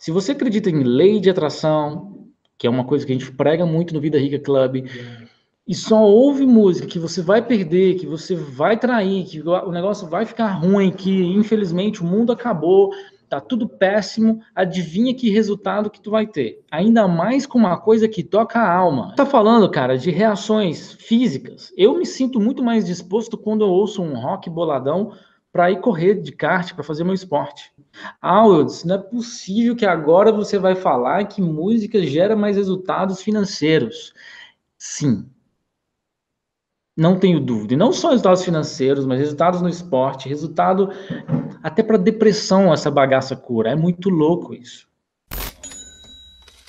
Se você acredita em lei de atração, que é uma coisa que a gente prega muito no Vida Rica Club, e só ouve música que você vai perder, que você vai trair, que o negócio vai ficar ruim, que infelizmente o mundo acabou, tá tudo péssimo, adivinha que resultado que tu vai ter. Ainda mais com uma coisa que toca a alma. Tá falando, cara, de reações físicas. Eu me sinto muito mais disposto quando eu ouço um rock boladão para ir correr de kart, para fazer meu esporte. Ah, disse, não é possível que agora você vai falar que música gera mais resultados financeiros. Sim, não tenho dúvida. E não só resultados financeiros, mas resultados no esporte, resultado até para depressão essa bagaça cura. É muito louco isso.